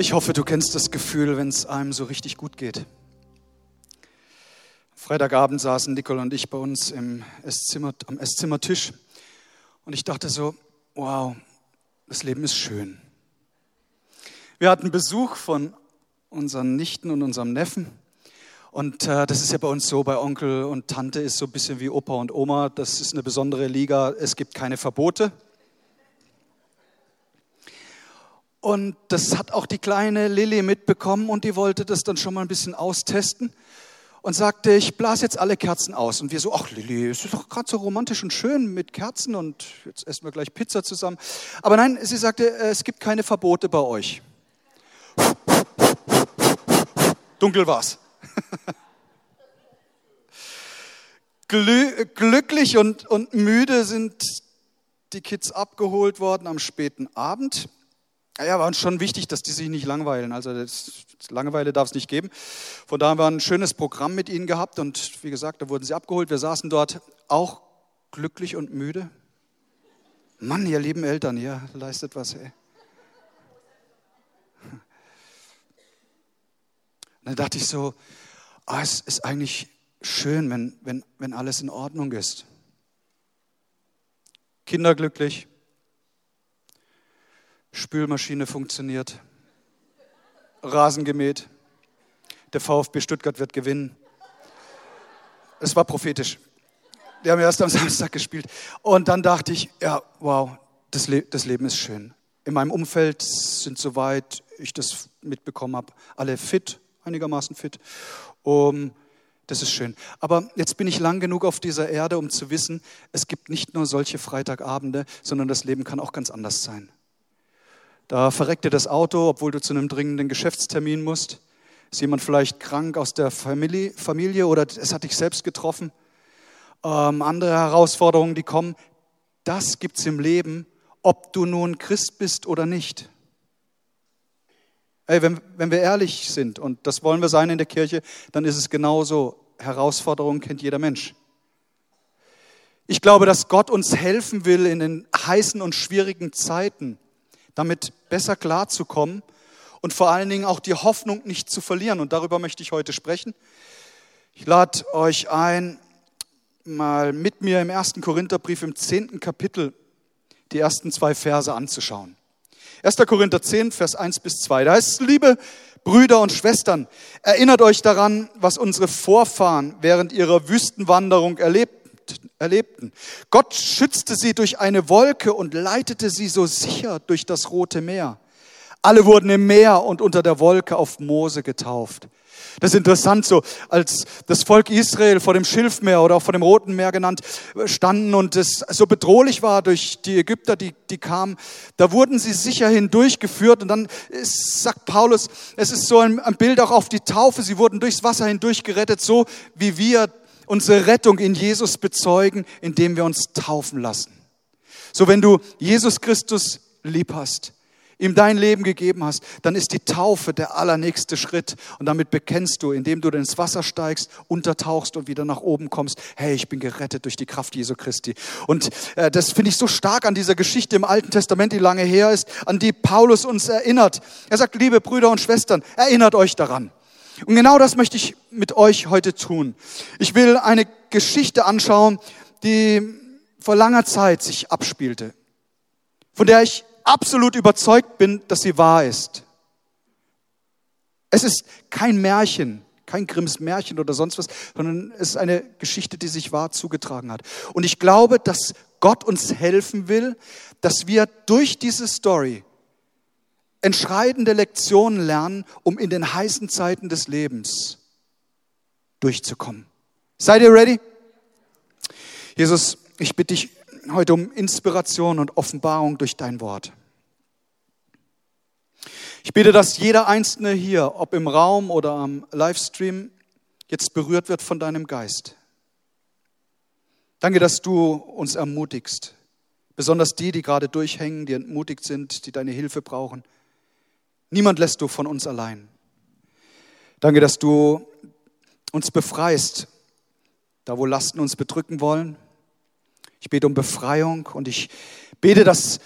Ich hoffe, du kennst das Gefühl, wenn es einem so richtig gut geht. Freitagabend saßen Nicole und ich bei uns im Esszimmer, am Esszimmertisch und ich dachte so, wow, das Leben ist schön. Wir hatten Besuch von unseren Nichten und unserem Neffen und äh, das ist ja bei uns so, bei Onkel und Tante ist so ein bisschen wie Opa und Oma, das ist eine besondere Liga, es gibt keine Verbote. Und das hat auch die kleine Lilly mitbekommen und die wollte das dann schon mal ein bisschen austesten und sagte, ich blase jetzt alle Kerzen aus. Und wir so, ach Lilly, es ist doch gerade so romantisch und schön mit Kerzen und jetzt essen wir gleich Pizza zusammen. Aber nein, sie sagte, äh, es gibt keine Verbote bei euch. Dunkel war's. Glücklich und, und müde sind die Kids abgeholt worden am späten Abend. Ja, war uns schon wichtig, dass die sich nicht langweilen. Also das, Langeweile darf es nicht geben. Von daher haben wir ein schönes Programm mit ihnen gehabt und wie gesagt, da wurden sie abgeholt. Wir saßen dort auch glücklich und müde. Mann, ihr lieben Eltern, ihr leistet was. Ey. dann dachte ich so, oh, es ist eigentlich schön, wenn, wenn, wenn alles in Ordnung ist. Kinder glücklich, Spülmaschine funktioniert, Rasen gemäht, der VfB Stuttgart wird gewinnen. Es war prophetisch. Die haben erst am Samstag gespielt. Und dann dachte ich, ja, wow, das, Le das Leben ist schön. In meinem Umfeld sind, soweit ich das mitbekommen habe, alle fit, einigermaßen fit. Um, das ist schön. Aber jetzt bin ich lang genug auf dieser Erde, um zu wissen, es gibt nicht nur solche Freitagabende, sondern das Leben kann auch ganz anders sein. Da verreckt dir das Auto, obwohl du zu einem dringenden Geschäftstermin musst. Ist jemand vielleicht krank aus der Familie, Familie oder es hat dich selbst getroffen? Ähm, andere Herausforderungen, die kommen. Das gibt's im Leben, ob du nun Christ bist oder nicht. Ey, wenn, wenn wir ehrlich sind, und das wollen wir sein in der Kirche, dann ist es genauso. Herausforderungen kennt jeder Mensch. Ich glaube, dass Gott uns helfen will in den heißen und schwierigen Zeiten damit besser klarzukommen und vor allen Dingen auch die Hoffnung nicht zu verlieren. Und darüber möchte ich heute sprechen. Ich lade euch ein, mal mit mir im ersten Korintherbrief im zehnten Kapitel die ersten zwei Verse anzuschauen. 1. Korinther 10, Vers 1 bis 2. Da heißt es, liebe Brüder und Schwestern, erinnert euch daran, was unsere Vorfahren während ihrer Wüstenwanderung erlebt erlebten. Gott schützte sie durch eine Wolke und leitete sie so sicher durch das Rote Meer. Alle wurden im Meer und unter der Wolke auf Mose getauft. Das ist interessant, so als das Volk Israel vor dem Schilfmeer oder auch vor dem Roten Meer genannt standen und es so bedrohlich war durch die Ägypter, die, die kamen, da wurden sie sicher hindurchgeführt und dann sagt Paulus, es ist so ein, ein Bild auch auf die Taufe, sie wurden durchs Wasser hindurch gerettet, so wie wir unsere Rettung in Jesus bezeugen, indem wir uns taufen lassen. So, wenn du Jesus Christus lieb hast, ihm dein Leben gegeben hast, dann ist die Taufe der allernächste Schritt. Und damit bekennst du, indem du ins Wasser steigst, untertauchst und wieder nach oben kommst, hey, ich bin gerettet durch die Kraft Jesu Christi. Und äh, das finde ich so stark an dieser Geschichte im Alten Testament, die lange her ist, an die Paulus uns erinnert. Er sagt, liebe Brüder und Schwestern, erinnert euch daran. Und genau das möchte ich mit euch heute tun. Ich will eine Geschichte anschauen, die vor langer Zeit sich abspielte, von der ich absolut überzeugt bin, dass sie wahr ist. Es ist kein Märchen, kein Grimms Märchen oder sonst was, sondern es ist eine Geschichte, die sich wahr zugetragen hat. Und ich glaube, dass Gott uns helfen will, dass wir durch diese Story entscheidende Lektionen lernen, um in den heißen Zeiten des Lebens durchzukommen. Seid ihr ready? Jesus, ich bitte dich heute um Inspiration und Offenbarung durch dein Wort. Ich bitte, dass jeder Einzelne hier, ob im Raum oder am Livestream, jetzt berührt wird von deinem Geist. Danke, dass du uns ermutigst, besonders die, die gerade durchhängen, die entmutigt sind, die deine Hilfe brauchen. Niemand lässt du von uns allein. Danke, dass du uns befreist, da wo Lasten uns bedrücken wollen. Ich bete um Befreiung und ich bete, dass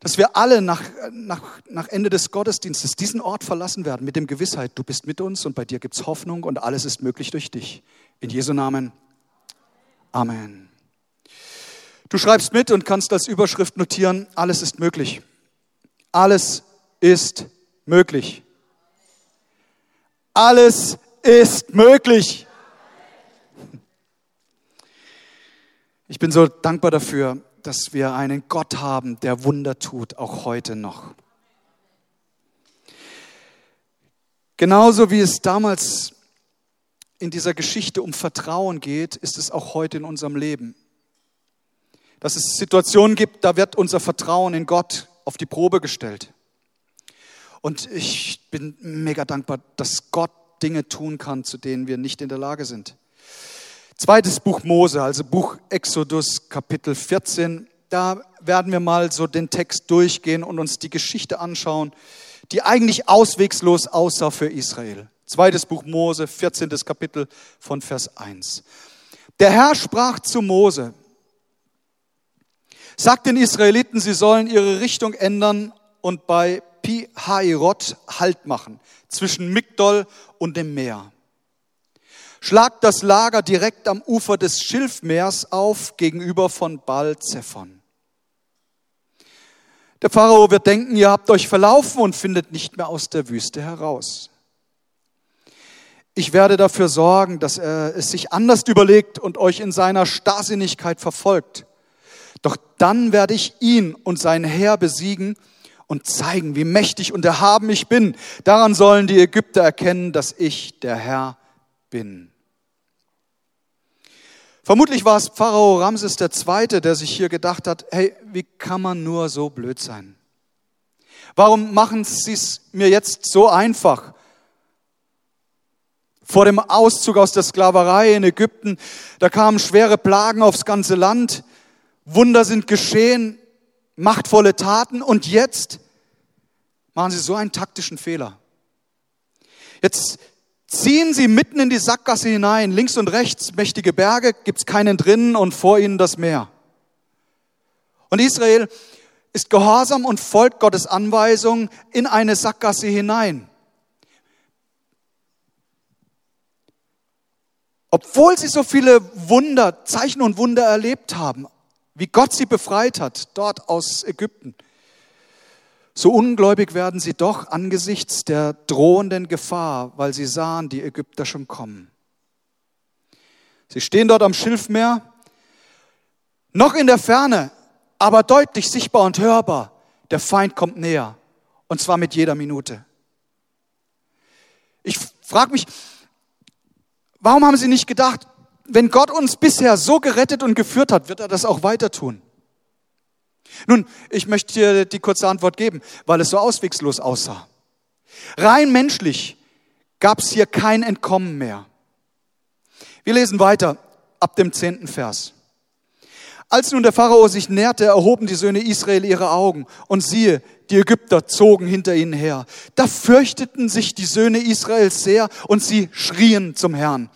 dass wir alle nach, nach, nach Ende des Gottesdienstes diesen Ort verlassen werden mit dem Gewissheit, du bist mit uns und bei dir gibt es Hoffnung und alles ist möglich durch dich. In Jesu Namen. Amen. Du schreibst mit und kannst als Überschrift notieren, alles ist möglich. Alles ist möglich. Alles ist möglich. Ich bin so dankbar dafür, dass wir einen Gott haben, der Wunder tut, auch heute noch. Genauso wie es damals in dieser Geschichte um Vertrauen geht, ist es auch heute in unserem Leben. Dass es Situationen gibt, da wird unser Vertrauen in Gott auf die Probe gestellt. Und ich bin mega dankbar, dass Gott Dinge tun kann, zu denen wir nicht in der Lage sind. Zweites Buch Mose, also Buch Exodus, Kapitel 14. Da werden wir mal so den Text durchgehen und uns die Geschichte anschauen, die eigentlich auswegslos aussah für Israel. Zweites Buch Mose, 14. Kapitel von Vers 1. Der Herr sprach zu Mose, sagt den Israeliten, sie sollen ihre Richtung ändern und bei Pi Hairot Halt machen, zwischen Migdol und dem Meer schlagt das Lager direkt am Ufer des Schilfmeers auf, gegenüber von Baal Zephon. Der Pharao wird denken, ihr habt euch verlaufen und findet nicht mehr aus der Wüste heraus. Ich werde dafür sorgen, dass er es sich anders überlegt und euch in seiner Starrsinnigkeit verfolgt. Doch dann werde ich ihn und sein Heer besiegen und zeigen, wie mächtig und erhaben ich bin. Daran sollen die Ägypter erkennen, dass ich der Herr bin. Vermutlich war es Pharao Ramses II., der sich hier gedacht hat, hey, wie kann man nur so blöd sein? Warum machen Sie es mir jetzt so einfach? Vor dem Auszug aus der Sklaverei in Ägypten, da kamen schwere Plagen aufs ganze Land, Wunder sind geschehen, machtvolle Taten und jetzt machen Sie so einen taktischen Fehler. Jetzt ziehen sie mitten in die Sackgasse hinein, links und rechts mächtige Berge, gibt's keinen drinnen und vor ihnen das Meer. Und Israel ist gehorsam und folgt Gottes Anweisung in eine Sackgasse hinein. Obwohl sie so viele Wunder, Zeichen und Wunder erlebt haben, wie Gott sie befreit hat, dort aus Ägypten, so ungläubig werden sie doch angesichts der drohenden Gefahr, weil sie sahen die Ägypter schon kommen. Sie stehen dort am Schilfmeer, noch in der Ferne, aber deutlich sichtbar und hörbar. Der Feind kommt näher, und zwar mit jeder Minute. Ich frage mich, warum haben sie nicht gedacht, wenn Gott uns bisher so gerettet und geführt hat, wird er das auch weiter tun? Nun, ich möchte dir die kurze Antwort geben, weil es so auswegslos aussah. Rein menschlich gab es hier kein Entkommen mehr. Wir lesen weiter ab dem zehnten Vers. Als nun der Pharao sich näherte, erhoben die Söhne Israel ihre Augen und siehe, die Ägypter zogen hinter ihnen her. Da fürchteten sich die Söhne Israels sehr und sie schrien zum Herrn.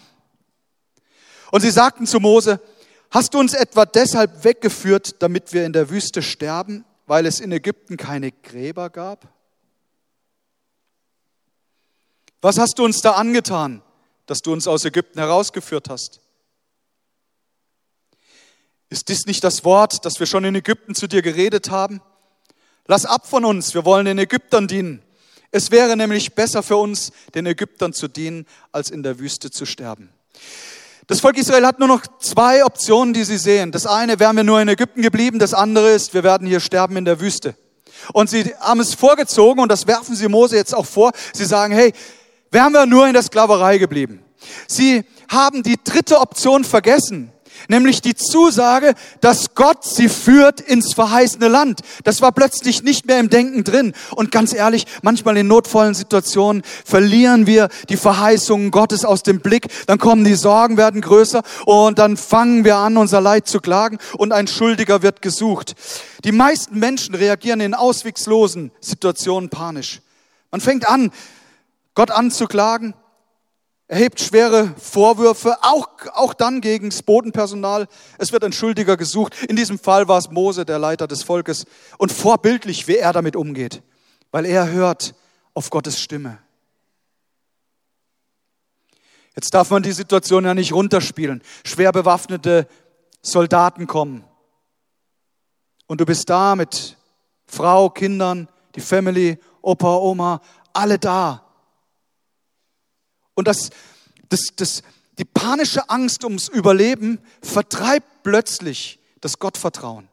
Und sie sagten zu Mose, Hast du uns etwa deshalb weggeführt, damit wir in der Wüste sterben, weil es in Ägypten keine Gräber gab? Was hast du uns da angetan, dass du uns aus Ägypten herausgeführt hast? Ist dies nicht das Wort, das wir schon in Ägypten zu dir geredet haben? Lass ab von uns, wir wollen den Ägyptern dienen. Es wäre nämlich besser für uns, den Ägyptern zu dienen, als in der Wüste zu sterben. Das Volk Israel hat nur noch zwei Optionen, die sie sehen. Das eine, wären wir nur in Ägypten geblieben, das andere ist, wir werden hier sterben in der Wüste. Und sie haben es vorgezogen und das werfen sie Mose jetzt auch vor. Sie sagen, hey, wären wir nur in der Sklaverei geblieben. Sie haben die dritte Option vergessen nämlich die Zusage, dass Gott sie führt ins verheißene Land. Das war plötzlich nicht mehr im Denken drin. Und ganz ehrlich, manchmal in notvollen Situationen verlieren wir die Verheißungen Gottes aus dem Blick. Dann kommen die Sorgen, werden größer und dann fangen wir an, unser Leid zu klagen und ein Schuldiger wird gesucht. Die meisten Menschen reagieren in ausweglosen Situationen panisch. Man fängt an, Gott anzuklagen erhebt schwere Vorwürfe, auch, auch dann gegen das Bodenpersonal. Es wird ein Schuldiger gesucht. In diesem Fall war es Mose, der Leiter des Volkes. Und vorbildlich, wie er damit umgeht, weil er hört auf Gottes Stimme. Jetzt darf man die Situation ja nicht runterspielen. Schwer bewaffnete Soldaten kommen. Und du bist da mit Frau, Kindern, die Family, Opa, Oma, alle da. Und das, das, das, die panische Angst ums Überleben vertreibt plötzlich das Gottvertrauen.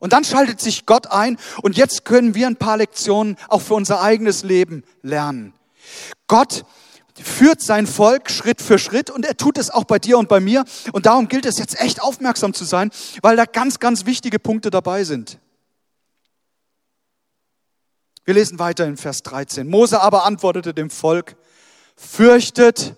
Und dann schaltet sich Gott ein und jetzt können wir ein paar Lektionen auch für unser eigenes Leben lernen. Gott führt sein Volk Schritt für Schritt und er tut es auch bei dir und bei mir. Und darum gilt es jetzt echt aufmerksam zu sein, weil da ganz, ganz wichtige Punkte dabei sind. Wir lesen weiter in Vers 13. Mose aber antwortete dem Volk, fürchtet.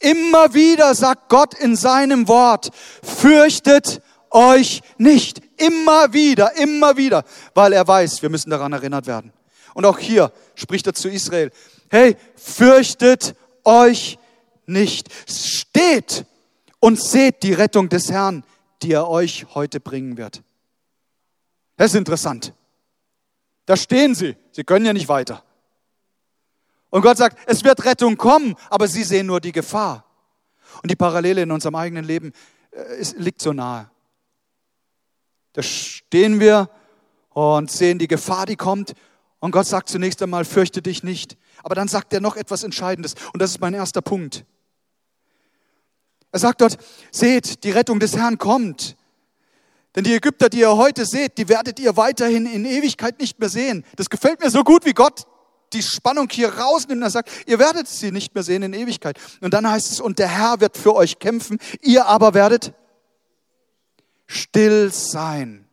Immer wieder sagt Gott in seinem Wort, fürchtet euch nicht. Immer wieder, immer wieder, weil er weiß, wir müssen daran erinnert werden. Und auch hier spricht er zu Israel, hey, fürchtet euch nicht. Steht und seht die Rettung des Herrn, die er euch heute bringen wird. Das ist interessant. Da stehen sie. Sie können ja nicht weiter. Und Gott sagt, es wird Rettung kommen, aber sie sehen nur die Gefahr. Und die Parallele in unserem eigenen Leben äh, ist, liegt so nahe. Da stehen wir und sehen die Gefahr, die kommt. Und Gott sagt zunächst einmal, fürchte dich nicht. Aber dann sagt er noch etwas Entscheidendes. Und das ist mein erster Punkt. Er sagt dort, seht, die Rettung des Herrn kommt. Denn die Ägypter, die ihr heute seht, die werdet ihr weiterhin in Ewigkeit nicht mehr sehen. Das gefällt mir so gut, wie Gott die Spannung hier rausnimmt. Er sagt, ihr werdet sie nicht mehr sehen in Ewigkeit. Und dann heißt es, und der Herr wird für euch kämpfen, ihr aber werdet still sein.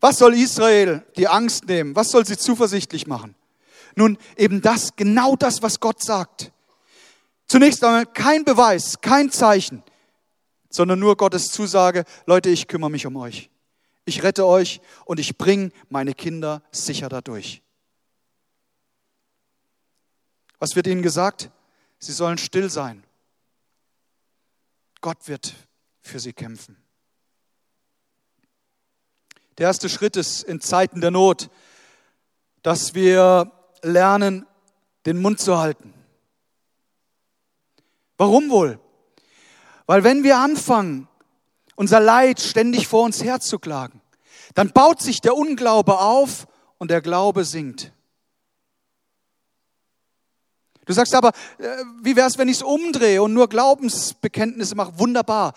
Was soll Israel die Angst nehmen? Was soll sie zuversichtlich machen? Nun, eben das, genau das, was Gott sagt. Zunächst einmal kein Beweis, kein Zeichen sondern nur Gottes Zusage, Leute, ich kümmere mich um euch. Ich rette euch und ich bringe meine Kinder sicher dadurch. Was wird ihnen gesagt? Sie sollen still sein. Gott wird für sie kämpfen. Der erste Schritt ist in Zeiten der Not, dass wir lernen, den Mund zu halten. Warum wohl? Weil wenn wir anfangen, unser Leid ständig vor uns herzuklagen, dann baut sich der Unglaube auf und der Glaube sinkt. Du sagst aber, äh, wie wäre es, wenn ich es umdrehe und nur Glaubensbekenntnisse mache? Wunderbar.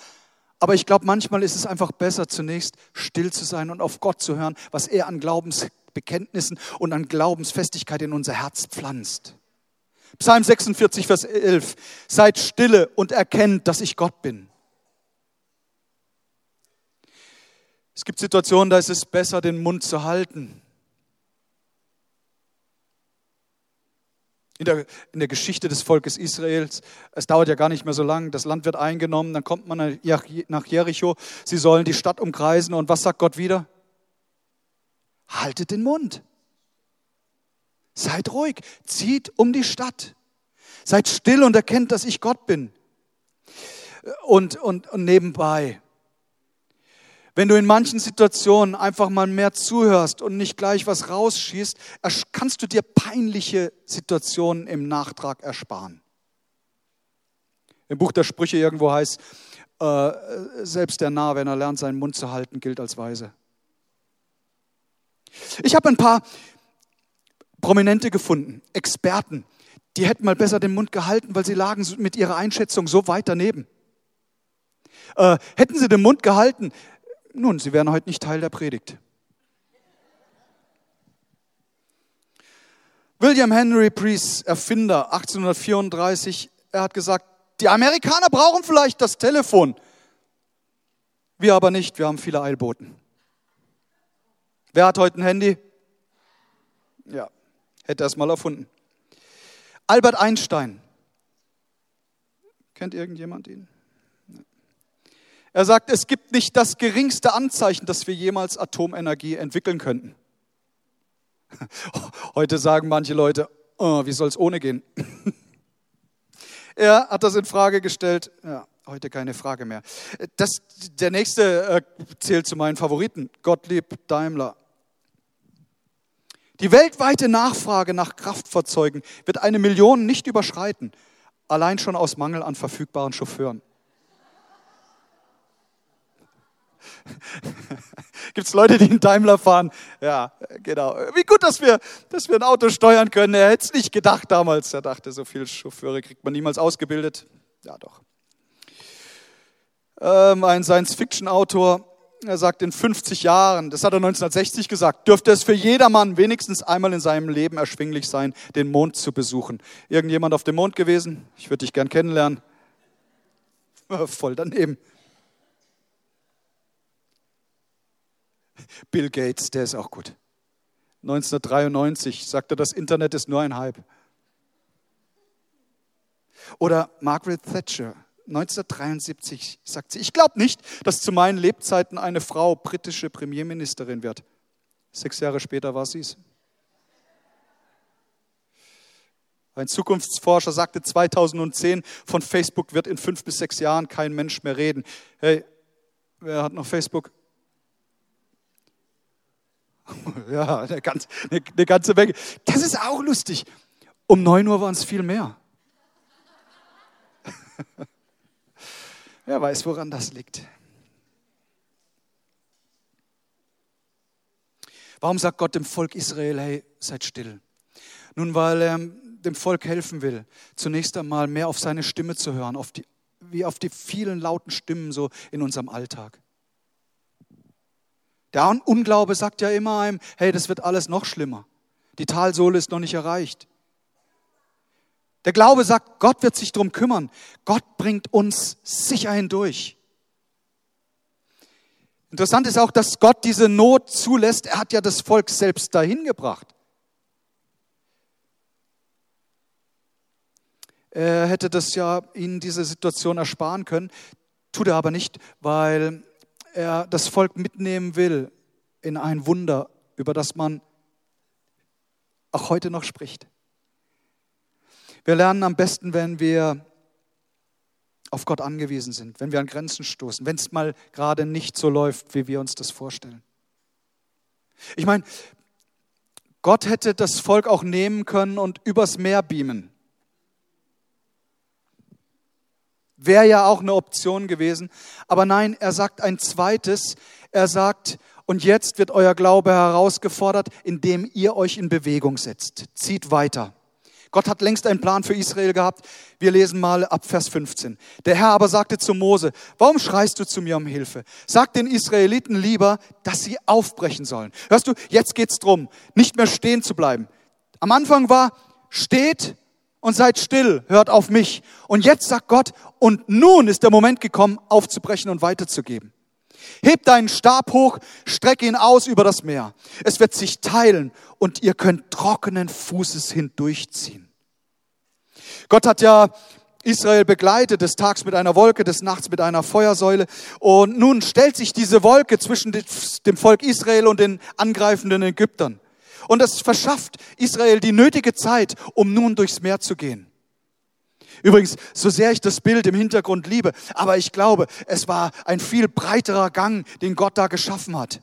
Aber ich glaube, manchmal ist es einfach besser, zunächst still zu sein und auf Gott zu hören, was er an Glaubensbekenntnissen und an Glaubensfestigkeit in unser Herz pflanzt. Psalm 46, Vers 11. Seid stille und erkennt, dass ich Gott bin. Es gibt Situationen, da ist es besser, den Mund zu halten. In der, in der Geschichte des Volkes Israels, es dauert ja gar nicht mehr so lang, das Land wird eingenommen, dann kommt man nach Jericho, sie sollen die Stadt umkreisen und was sagt Gott wieder? Haltet den Mund. Seid ruhig, zieht um die Stadt. Seid still und erkennt, dass ich Gott bin. Und, und, und nebenbei, wenn du in manchen Situationen einfach mal mehr zuhörst und nicht gleich was rausschießt, kannst du dir peinliche Situationen im Nachtrag ersparen. Im Buch der Sprüche irgendwo heißt, äh, selbst der Narr, wenn er lernt, seinen Mund zu halten, gilt als weise. Ich habe ein paar Prominente gefunden, Experten, die hätten mal besser den Mund gehalten, weil sie lagen mit ihrer Einschätzung so weit daneben. Äh, hätten sie den Mund gehalten, nun, sie wären heute nicht Teil der Predigt. William Henry Priest, Erfinder 1834, er hat gesagt, die Amerikaner brauchen vielleicht das Telefon. Wir aber nicht, wir haben viele Eilboten. Wer hat heute ein Handy? Ja, Hätte er mal erfunden. Albert Einstein. Kennt irgendjemand ihn? Er sagt, es gibt nicht das geringste Anzeichen, dass wir jemals Atomenergie entwickeln könnten. Heute sagen manche Leute, oh, wie soll es ohne gehen? er hat das in Frage gestellt. Ja, heute keine Frage mehr. Das, der nächste äh, zählt zu meinen Favoriten. Gottlieb Daimler. Die weltweite Nachfrage nach Kraftfahrzeugen wird eine Million nicht überschreiten, allein schon aus Mangel an verfügbaren Chauffeuren. Gibt es Leute, die in Daimler fahren? Ja, genau. Wie gut, dass wir, dass wir ein Auto steuern können. Er hätte es nicht gedacht damals. Er dachte, so viele Chauffeure kriegt man niemals ausgebildet. Ja, doch. Ähm, ein Science-Fiction-Autor, er sagt, in 50 Jahren, das hat er 1960 gesagt, dürfte es für jedermann wenigstens einmal in seinem Leben erschwinglich sein, den Mond zu besuchen. Irgendjemand auf dem Mond gewesen? Ich würde dich gern kennenlernen. Voll daneben. Bill Gates, der ist auch gut. 1993 sagte, das Internet ist nur ein Hype. Oder Margaret Thatcher, 1973 sagt sie, ich glaube nicht, dass zu meinen Lebzeiten eine Frau britische Premierministerin wird. Sechs Jahre später war sie es. Ein Zukunftsforscher sagte 2010, von Facebook wird in fünf bis sechs Jahren kein Mensch mehr reden. Hey, wer hat noch Facebook? Ja, eine ganze, eine ganze Menge. Das ist auch lustig. Um 9 Uhr waren es viel mehr. Wer weiß, woran das liegt. Warum sagt Gott dem Volk Israel, hey, seid still? Nun, weil er dem Volk helfen will, zunächst einmal mehr auf seine Stimme zu hören, auf die, wie auf die vielen lauten Stimmen so in unserem Alltag. Der Unglaube sagt ja immer einem, hey, das wird alles noch schlimmer. Die Talsohle ist noch nicht erreicht. Der Glaube sagt, Gott wird sich darum kümmern. Gott bringt uns sicher hindurch. Interessant ist auch, dass Gott diese Not zulässt. Er hat ja das Volk selbst dahin gebracht. Er hätte das ja ihnen diese Situation ersparen können, tut er aber nicht, weil er das Volk mitnehmen will in ein Wunder, über das man auch heute noch spricht. Wir lernen am besten, wenn wir auf Gott angewiesen sind, wenn wir an Grenzen stoßen, wenn es mal gerade nicht so läuft, wie wir uns das vorstellen. Ich meine, Gott hätte das Volk auch nehmen können und übers Meer beamen. Wäre ja auch eine Option gewesen. Aber nein, er sagt ein zweites. Er sagt, und jetzt wird euer Glaube herausgefordert, indem ihr euch in Bewegung setzt. Zieht weiter. Gott hat längst einen Plan für Israel gehabt. Wir lesen mal ab Vers 15. Der Herr aber sagte zu Mose, warum schreist du zu mir um Hilfe? Sag den Israeliten lieber, dass sie aufbrechen sollen. Hörst du, jetzt geht's drum, nicht mehr stehen zu bleiben. Am Anfang war, steht und seid still, hört auf mich. Und jetzt sagt Gott, und nun ist der Moment gekommen, aufzubrechen und weiterzugeben. Hebt deinen Stab hoch, strecke ihn aus über das Meer. Es wird sich teilen und ihr könnt trockenen Fußes hindurchziehen. Gott hat ja Israel begleitet, des Tags mit einer Wolke, des Nachts mit einer Feuersäule. Und nun stellt sich diese Wolke zwischen dem Volk Israel und den angreifenden Ägyptern. Und das verschafft Israel die nötige Zeit, um nun durchs Meer zu gehen. Übrigens, so sehr ich das Bild im Hintergrund liebe, aber ich glaube, es war ein viel breiterer Gang, den Gott da geschaffen hat.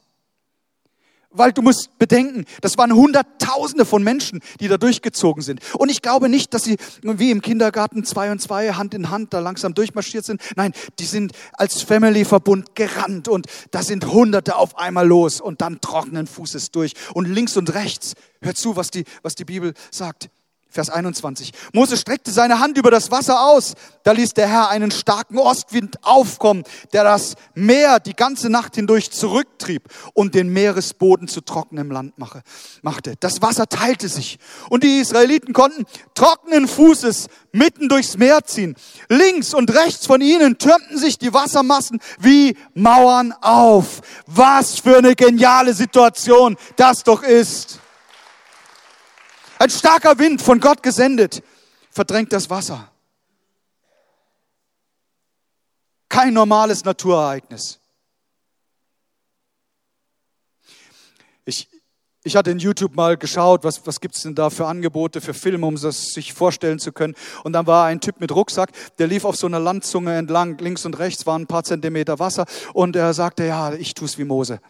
Weil du musst bedenken, das waren Hunderttausende von Menschen, die da durchgezogen sind. Und ich glaube nicht, dass sie wie im Kindergarten zwei und zwei Hand in Hand da langsam durchmarschiert sind. Nein, die sind als Family-Verbund gerannt und da sind Hunderte auf einmal los und dann trockenen Fußes durch. Und links und rechts, hör zu, was die, was die Bibel sagt. Vers 21. Mose streckte seine Hand über das Wasser aus. Da ließ der Herr einen starken Ostwind aufkommen, der das Meer die ganze Nacht hindurch zurücktrieb und den Meeresboden zu trockenem Land machte. Das Wasser teilte sich und die Israeliten konnten trockenen Fußes mitten durchs Meer ziehen. Links und rechts von ihnen türmten sich die Wassermassen wie Mauern auf. Was für eine geniale Situation das doch ist. Ein starker Wind von Gott gesendet verdrängt das Wasser. Kein normales Naturereignis. Ich, Ich hatte in YouTube mal geschaut, was, was gibt es denn da für Angebote, für Filme, um das sich vorstellen zu können. Und dann war ein Typ mit Rucksack, der lief auf so einer Landzunge entlang, links und rechts waren ein paar Zentimeter Wasser und er sagte, ja, ich tue es wie Mose.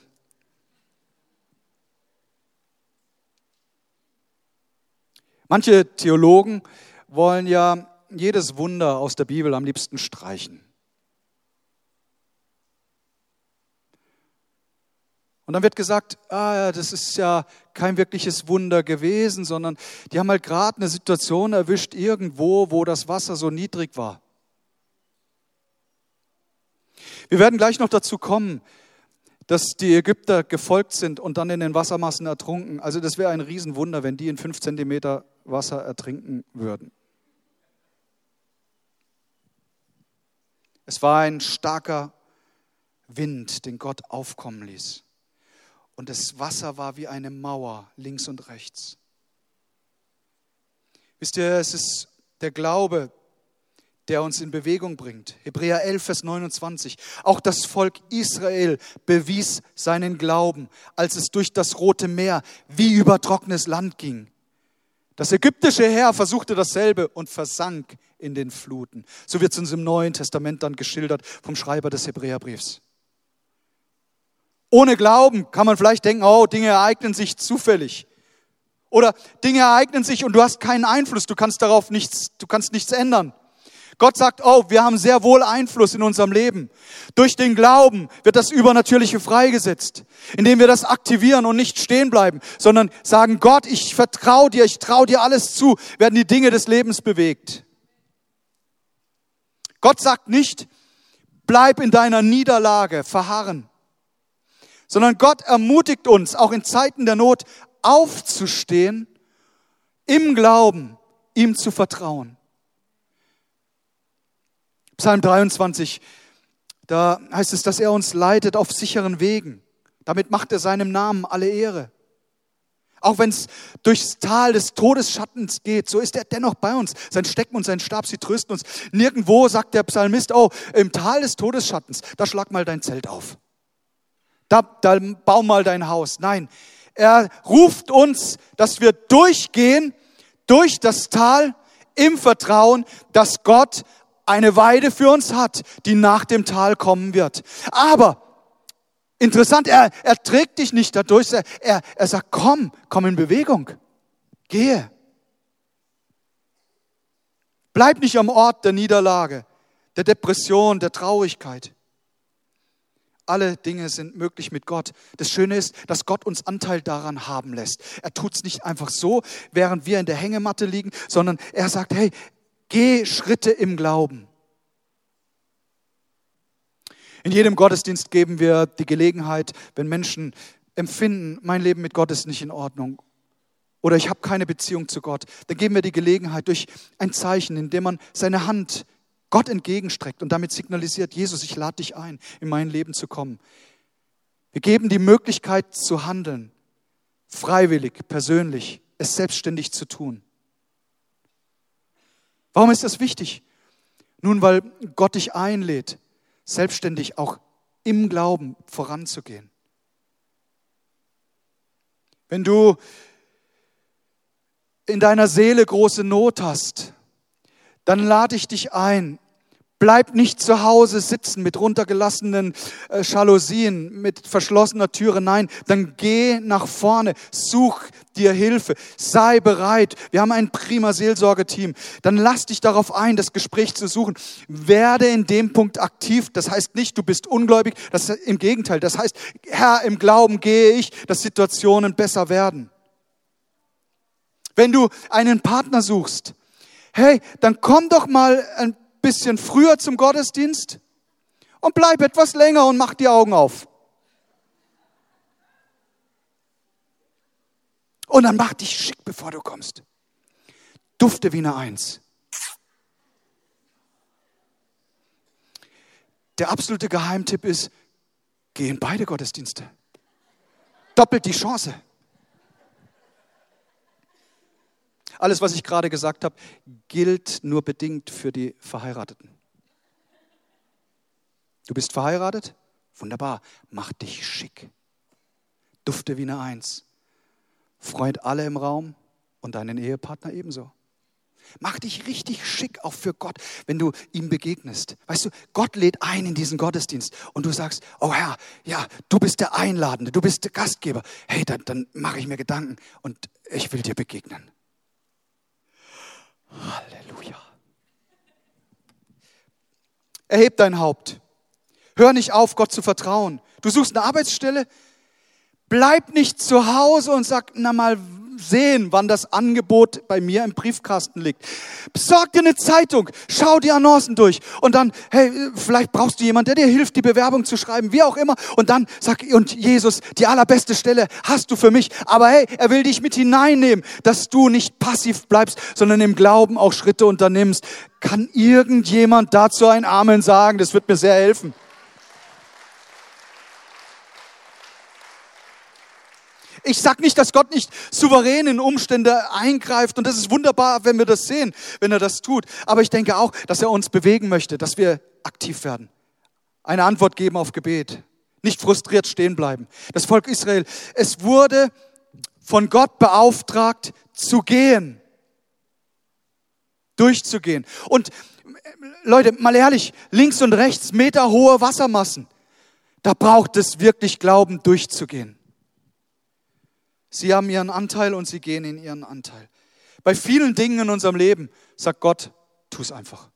Manche Theologen wollen ja jedes Wunder aus der Bibel am liebsten streichen. Und dann wird gesagt, ah, das ist ja kein wirkliches Wunder gewesen, sondern die haben halt gerade eine Situation erwischt irgendwo, wo das Wasser so niedrig war. Wir werden gleich noch dazu kommen, dass die Ägypter gefolgt sind und dann in den Wassermassen ertrunken. Also das wäre ein Riesenwunder, wenn die in fünf Zentimeter Wasser ertrinken würden. Es war ein starker Wind, den Gott aufkommen ließ. Und das Wasser war wie eine Mauer links und rechts. Wisst ihr, es ist der Glaube, der uns in Bewegung bringt. Hebräer 11, Vers 29. Auch das Volk Israel bewies seinen Glauben, als es durch das Rote Meer wie über trockenes Land ging. Das ägyptische Heer versuchte dasselbe und versank in den Fluten. So wird es uns im Neuen Testament dann geschildert vom Schreiber des Hebräerbriefs. Ohne Glauben kann man vielleicht denken, oh, Dinge ereignen sich zufällig. Oder Dinge ereignen sich und du hast keinen Einfluss, du kannst darauf nichts, du kannst nichts ändern. Gott sagt, oh, wir haben sehr wohl Einfluss in unserem Leben. Durch den Glauben wird das Übernatürliche freigesetzt, indem wir das aktivieren und nicht stehen bleiben, sondern sagen, Gott, ich vertraue dir, ich traue dir alles zu, werden die Dinge des Lebens bewegt. Gott sagt nicht, bleib in deiner Niederlage verharren sondern Gott ermutigt uns, auch in Zeiten der Not aufzustehen, im Glauben ihm zu vertrauen. Psalm 23, da heißt es, dass er uns leitet auf sicheren Wegen. Damit macht er seinem Namen alle Ehre. Auch wenn es durchs Tal des Todesschattens geht, so ist er dennoch bei uns. Sein Stecken und sein Stab, sie trösten uns. Nirgendwo sagt der Psalmist, oh, im Tal des Todesschattens, da schlag mal dein Zelt auf da, da bau mal dein Haus. Nein, er ruft uns, dass wir durchgehen durch das Tal im Vertrauen, dass Gott eine Weide für uns hat, die nach dem Tal kommen wird. Aber interessant, er, er trägt dich nicht dadurch, er, er, er sagt, komm, komm in Bewegung, gehe. Bleib nicht am Ort der Niederlage, der Depression, der Traurigkeit. Alle Dinge sind möglich mit Gott. Das Schöne ist, dass Gott uns Anteil daran haben lässt. Er tut es nicht einfach so, während wir in der Hängematte liegen, sondern er sagt, hey, geh Schritte im Glauben. In jedem Gottesdienst geben wir die Gelegenheit, wenn Menschen empfinden, mein Leben mit Gott ist nicht in Ordnung oder ich habe keine Beziehung zu Gott, dann geben wir die Gelegenheit durch ein Zeichen, in dem man seine Hand Gott entgegenstreckt und damit signalisiert, Jesus, ich lade dich ein, in mein Leben zu kommen. Wir geben die Möglichkeit zu handeln, freiwillig, persönlich, es selbstständig zu tun. Warum ist das wichtig? Nun, weil Gott dich einlädt, selbstständig auch im Glauben voranzugehen. Wenn du in deiner Seele große Not hast, dann lade ich dich ein. Bleib nicht zu Hause sitzen mit runtergelassenen äh, Jalousien, mit verschlossener Türe. Nein, dann geh nach vorne, such dir Hilfe, sei bereit. Wir haben ein prima Seelsorgeteam. Dann lass dich darauf ein, das Gespräch zu suchen. Werde in dem Punkt aktiv. Das heißt nicht, du bist ungläubig. Das ist im Gegenteil. Das heißt, Herr, im Glauben gehe ich, dass Situationen besser werden. Wenn du einen Partner suchst, hey, dann komm doch mal ein bisschen früher zum Gottesdienst und bleib etwas länger und mach die Augen auf. Und dann mach dich schick, bevor du kommst. Dufte wie eine Eins. Der absolute Geheimtipp ist, geh in beide Gottesdienste. Doppelt die Chance. Alles, was ich gerade gesagt habe, gilt nur bedingt für die Verheirateten. Du bist verheiratet? Wunderbar. Mach dich schick. Dufte wie eine Eins. freut alle im Raum und deinen Ehepartner ebenso. Mach dich richtig schick auch für Gott, wenn du ihm begegnest. Weißt du, Gott lädt ein in diesen Gottesdienst und du sagst, oh Herr, ja, du bist der Einladende, du bist der Gastgeber. Hey, dann, dann mache ich mir Gedanken und ich will dir begegnen. Halleluja. Erheb dein Haupt. Hör nicht auf, Gott zu vertrauen. Du suchst eine Arbeitsstelle. Bleib nicht zu Hause und sag, na mal sehen, wann das Angebot bei mir im Briefkasten liegt. Besorg dir eine Zeitung, schau die Annoncen durch und dann, hey, vielleicht brauchst du jemanden, der dir hilft, die Bewerbung zu schreiben, wie auch immer. Und dann sag, und Jesus, die allerbeste Stelle hast du für mich. Aber hey, er will dich mit hineinnehmen, dass du nicht passiv bleibst, sondern im Glauben auch Schritte unternimmst. Kann irgendjemand dazu ein Amen sagen? Das wird mir sehr helfen. Ich sage nicht, dass Gott nicht souverän in Umstände eingreift und das ist wunderbar, wenn wir das sehen, wenn er das tut. Aber ich denke auch, dass er uns bewegen möchte, dass wir aktiv werden, eine Antwort geben auf Gebet, nicht frustriert stehen bleiben. Das Volk Israel, es wurde von Gott beauftragt zu gehen, durchzugehen. Und Leute, mal ehrlich, links und rechts meterhohe Wassermassen. Da braucht es wirklich Glauben, durchzugehen. Sie haben ihren Anteil und sie gehen in ihren Anteil. Bei vielen Dingen in unserem Leben sagt Gott, tu es einfach.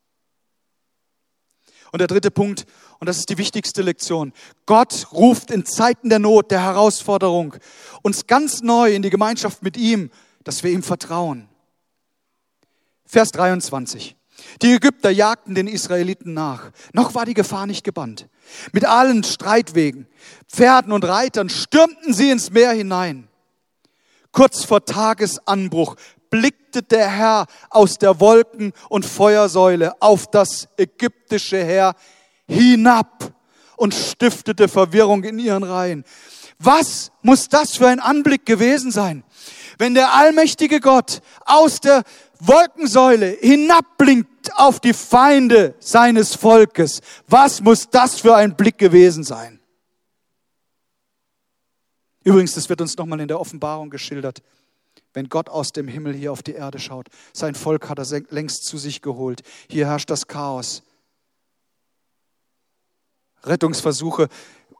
Und der dritte Punkt, und das ist die wichtigste Lektion, Gott ruft in Zeiten der Not, der Herausforderung, uns ganz neu in die Gemeinschaft mit ihm, dass wir ihm vertrauen. Vers 23. Die Ägypter jagten den Israeliten nach. Noch war die Gefahr nicht gebannt. Mit allen Streitwegen, Pferden und Reitern stürmten sie ins Meer hinein. Kurz vor Tagesanbruch blickte der Herr aus der Wolken- und Feuersäule auf das ägyptische Heer hinab und stiftete Verwirrung in ihren Reihen. Was muss das für ein Anblick gewesen sein, wenn der allmächtige Gott aus der Wolkensäule hinabblinkt auf die Feinde seines Volkes? Was muss das für ein Blick gewesen sein? Übrigens, das wird uns nochmal in der Offenbarung geschildert. Wenn Gott aus dem Himmel hier auf die Erde schaut, sein Volk hat er längst zu sich geholt. Hier herrscht das Chaos. Rettungsversuche,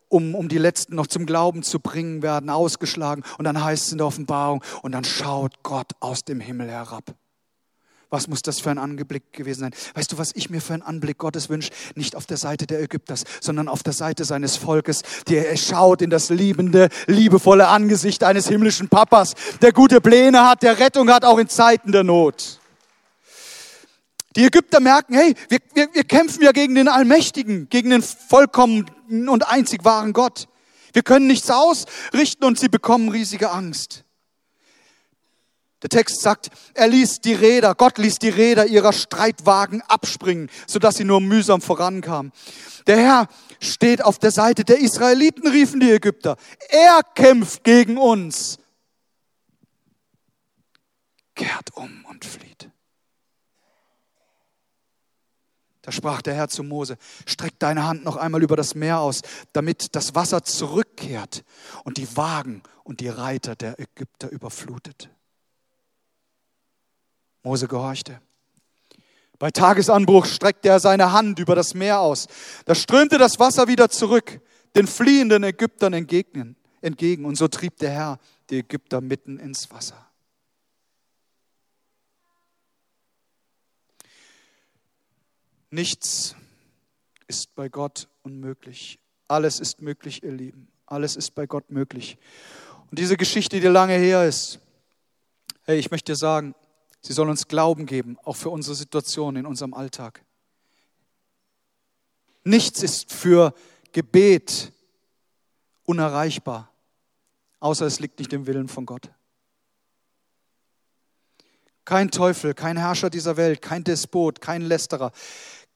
um, um die Letzten noch zum Glauben zu bringen, werden ausgeschlagen. Und dann heißt es in der Offenbarung, und dann schaut Gott aus dem Himmel herab. Was muss das für ein Anblick gewesen sein? Weißt du, was ich mir für einen Anblick Gottes wünsche? Nicht auf der Seite der Ägypters, sondern auf der Seite seines Volkes, der schaut in das liebende, liebevolle Angesicht eines himmlischen Papas, der gute Pläne hat, der Rettung hat, auch in Zeiten der Not. Die Ägypter merken, hey, wir, wir, wir kämpfen ja gegen den Allmächtigen, gegen den vollkommenen und einzig wahren Gott. Wir können nichts ausrichten und sie bekommen riesige Angst. Der Text sagt, er ließ die Räder, Gott ließ die Räder ihrer Streitwagen abspringen, sodass sie nur mühsam vorankamen. Der Herr steht auf der Seite der Israeliten, riefen die Ägypter. Er kämpft gegen uns. Kehrt um und flieht. Da sprach der Herr zu Mose, streck deine Hand noch einmal über das Meer aus, damit das Wasser zurückkehrt und die Wagen und die Reiter der Ägypter überflutet. Mose gehorchte. Bei Tagesanbruch streckte er seine Hand über das Meer aus. Da strömte das Wasser wieder zurück, den fliehenden Ägyptern entgegen, entgegen. Und so trieb der Herr die Ägypter mitten ins Wasser. Nichts ist bei Gott unmöglich. Alles ist möglich, ihr Lieben. Alles ist bei Gott möglich. Und diese Geschichte, die lange her ist, hey, ich möchte dir sagen, Sie soll uns Glauben geben, auch für unsere Situation in unserem Alltag. Nichts ist für Gebet unerreichbar, außer es liegt nicht im Willen von Gott. Kein Teufel, kein Herrscher dieser Welt, kein Despot, kein Lästerer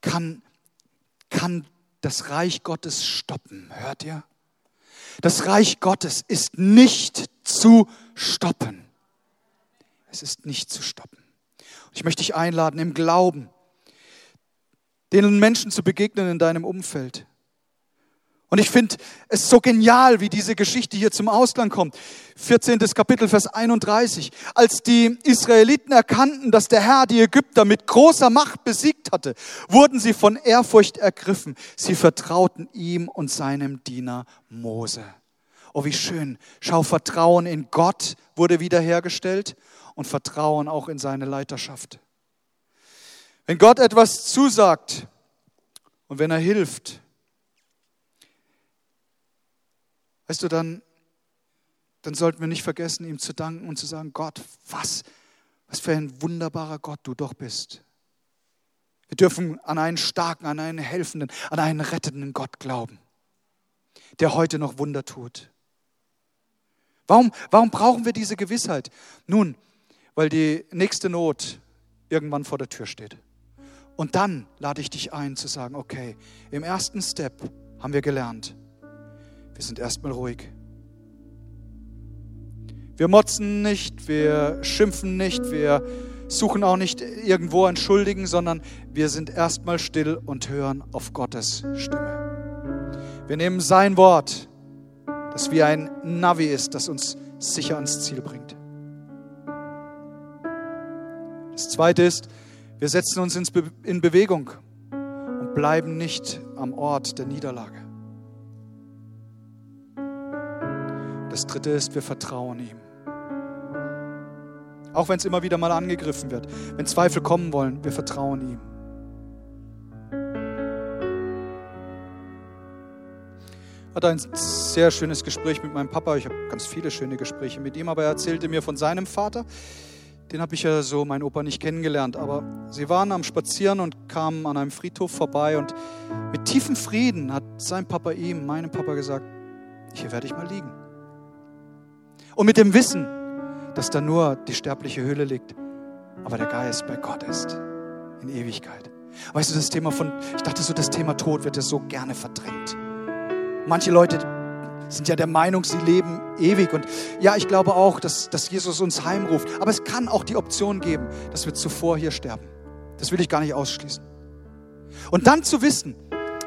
kann, kann das Reich Gottes stoppen. Hört ihr? Das Reich Gottes ist nicht zu stoppen. Es ist nicht zu stoppen. Ich möchte dich einladen, im Glauben den Menschen zu begegnen in deinem Umfeld Und ich finde es so genial, wie diese Geschichte hier zum Ausgang kommt. 14. Kapitel, Vers 31. Als die Israeliten erkannten, dass der Herr die Ägypter mit großer Macht besiegt hatte, wurden sie von Ehrfurcht ergriffen. Sie vertrauten ihm und seinem Diener Mose. Oh, wie schön. Schau, Vertrauen in Gott wurde wiederhergestellt und Vertrauen auch in seine Leiterschaft. Wenn Gott etwas zusagt und wenn er hilft, Weißt du, dann, dann sollten wir nicht vergessen, ihm zu danken und zu sagen, Gott, was, was für ein wunderbarer Gott du doch bist. Wir dürfen an einen starken, an einen helfenden, an einen rettenden Gott glauben, der heute noch Wunder tut. Warum, warum brauchen wir diese Gewissheit? Nun, weil die nächste Not irgendwann vor der Tür steht. Und dann lade ich dich ein zu sagen, okay, im ersten Step haben wir gelernt, wir sind erstmal ruhig. Wir motzen nicht, wir schimpfen nicht, wir suchen auch nicht irgendwo ein Schuldigen, sondern wir sind erstmal still und hören auf Gottes Stimme. Wir nehmen sein Wort, das wie ein Navi ist, das uns sicher ans Ziel bringt. Zweite ist, wir setzen uns in Bewegung und bleiben nicht am Ort der Niederlage. Das dritte ist, wir vertrauen ihm. Auch wenn es immer wieder mal angegriffen wird, wenn Zweifel kommen wollen, wir vertrauen ihm. Ich hatte ein sehr schönes Gespräch mit meinem Papa. Ich habe ganz viele schöne Gespräche mit ihm, aber er erzählte mir von seinem Vater. Den habe ich ja so, mein Opa, nicht kennengelernt. Aber sie waren am Spazieren und kamen an einem Friedhof vorbei. Und mit tiefem Frieden hat sein Papa ihm, meinem Papa, gesagt: Hier werde ich mal liegen. Und mit dem Wissen, dass da nur die sterbliche Hülle liegt, aber der Geist bei Gott ist in Ewigkeit. Weißt du, das Thema von, ich dachte so, das Thema Tod wird ja so gerne verdrängt. Manche Leute sind ja der Meinung, sie leben ewig. Und ja, ich glaube auch, dass, dass Jesus uns heimruft. Aber es kann auch die Option geben, dass wir zuvor hier sterben. Das will ich gar nicht ausschließen. Und dann zu wissen,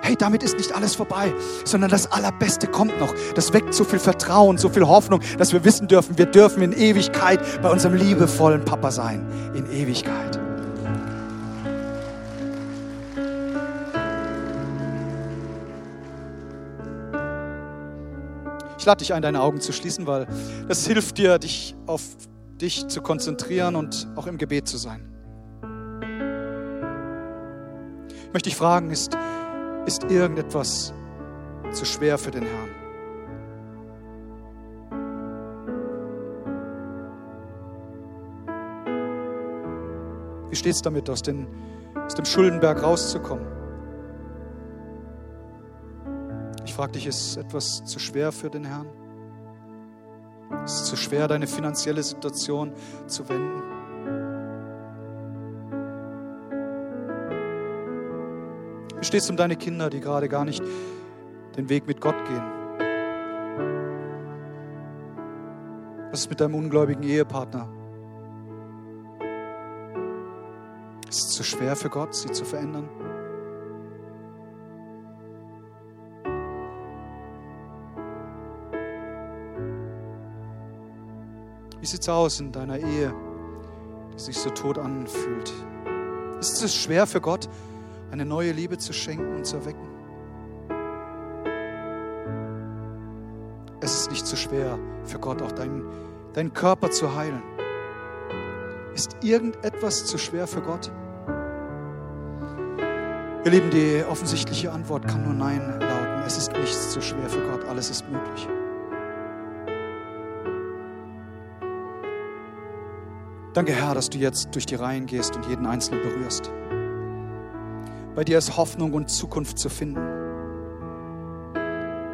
hey, damit ist nicht alles vorbei, sondern das Allerbeste kommt noch. Das weckt so viel Vertrauen, so viel Hoffnung, dass wir wissen dürfen, wir dürfen in Ewigkeit bei unserem liebevollen Papa sein. In Ewigkeit. Ich lade dich ein, deine Augen zu schließen, weil das hilft dir, dich auf dich zu konzentrieren und auch im Gebet zu sein. Ich möchte dich fragen, ist ist irgendetwas zu schwer für den Herrn? Wie steht es damit, aus, den, aus dem Schuldenberg rauszukommen? Ich frage dich, ist etwas zu schwer für den Herrn? Ist es zu schwer, deine finanzielle Situation zu wenden? Wie stehst du um deine Kinder, die gerade gar nicht den Weg mit Gott gehen? Was ist mit deinem ungläubigen Ehepartner? Ist es zu schwer für Gott, sie zu verändern? Sieht es aus in deiner Ehe, die sich so tot anfühlt? Ist es schwer für Gott, eine neue Liebe zu schenken und zu erwecken. Es ist nicht zu schwer für Gott, auch deinen, deinen Körper zu heilen. Ist irgendetwas zu schwer für Gott? Ihr Lieben, die offensichtliche Antwort kann nur Nein lauten. Es ist nichts zu schwer für Gott, alles ist möglich. Danke, Herr, dass du jetzt durch die Reihen gehst und jeden Einzelnen berührst. Bei dir ist Hoffnung und Zukunft zu finden.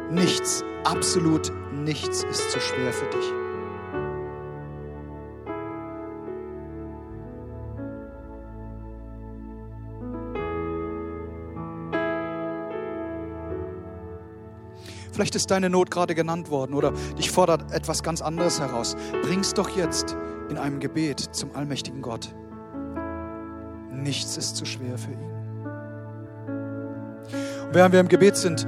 Nichts, absolut nichts ist zu schwer für dich. Vielleicht ist deine Not gerade genannt worden oder dich fordert etwas ganz anderes heraus. Bring's doch jetzt in einem Gebet zum allmächtigen Gott. Nichts ist zu schwer für ihn. Während wir im Gebet sind,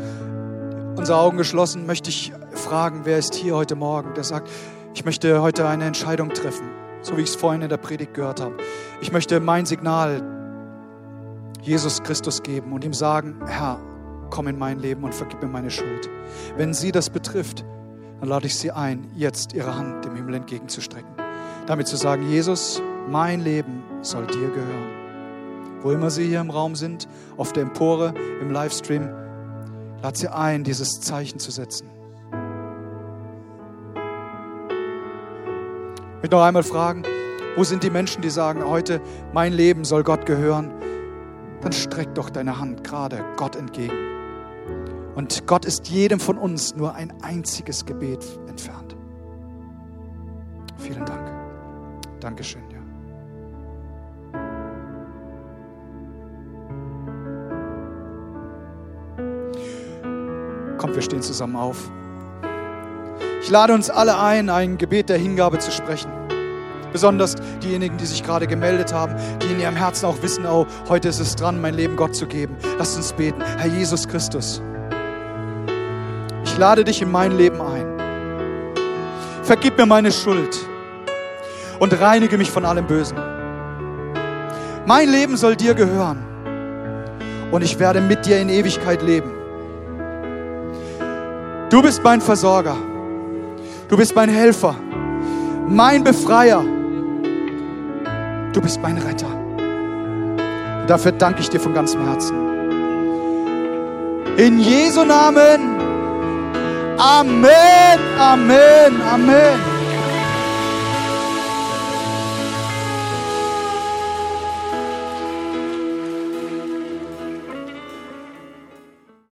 unsere Augen geschlossen, möchte ich fragen, wer ist hier heute Morgen, der sagt, ich möchte heute eine Entscheidung treffen, so wie ich es vorhin in der Predigt gehört habe. Ich möchte mein Signal Jesus Christus geben und ihm sagen, Herr, komm in mein Leben und vergib mir meine Schuld. Wenn sie das betrifft, dann lade ich sie ein, jetzt ihre Hand dem Himmel entgegenzustrecken. Damit zu sagen, Jesus, mein Leben soll dir gehören. Wo immer Sie hier im Raum sind, auf der Empore, im Livestream, lad Sie ein, dieses Zeichen zu setzen. Ich möchte noch einmal fragen, wo sind die Menschen, die sagen, heute mein Leben soll Gott gehören? Dann streck doch deine Hand gerade Gott entgegen. Und Gott ist jedem von uns nur ein einziges Gebet entfernt. Vielen Dank. Dankeschön, ja. Kommt, wir stehen zusammen auf. Ich lade uns alle ein, ein Gebet der Hingabe zu sprechen. Besonders diejenigen, die sich gerade gemeldet haben, die in ihrem Herzen auch wissen, oh, heute ist es dran, mein Leben Gott zu geben. Lasst uns beten. Herr Jesus Christus, ich lade dich in mein Leben ein. Vergib mir meine Schuld und reinige mich von allem Bösen. Mein Leben soll dir gehören und ich werde mit dir in Ewigkeit leben. Du bist mein Versorger. Du bist mein Helfer, mein Befreier. Du bist mein Retter. Und dafür danke ich dir von ganzem Herzen. In Jesu Namen. Amen, Amen, Amen.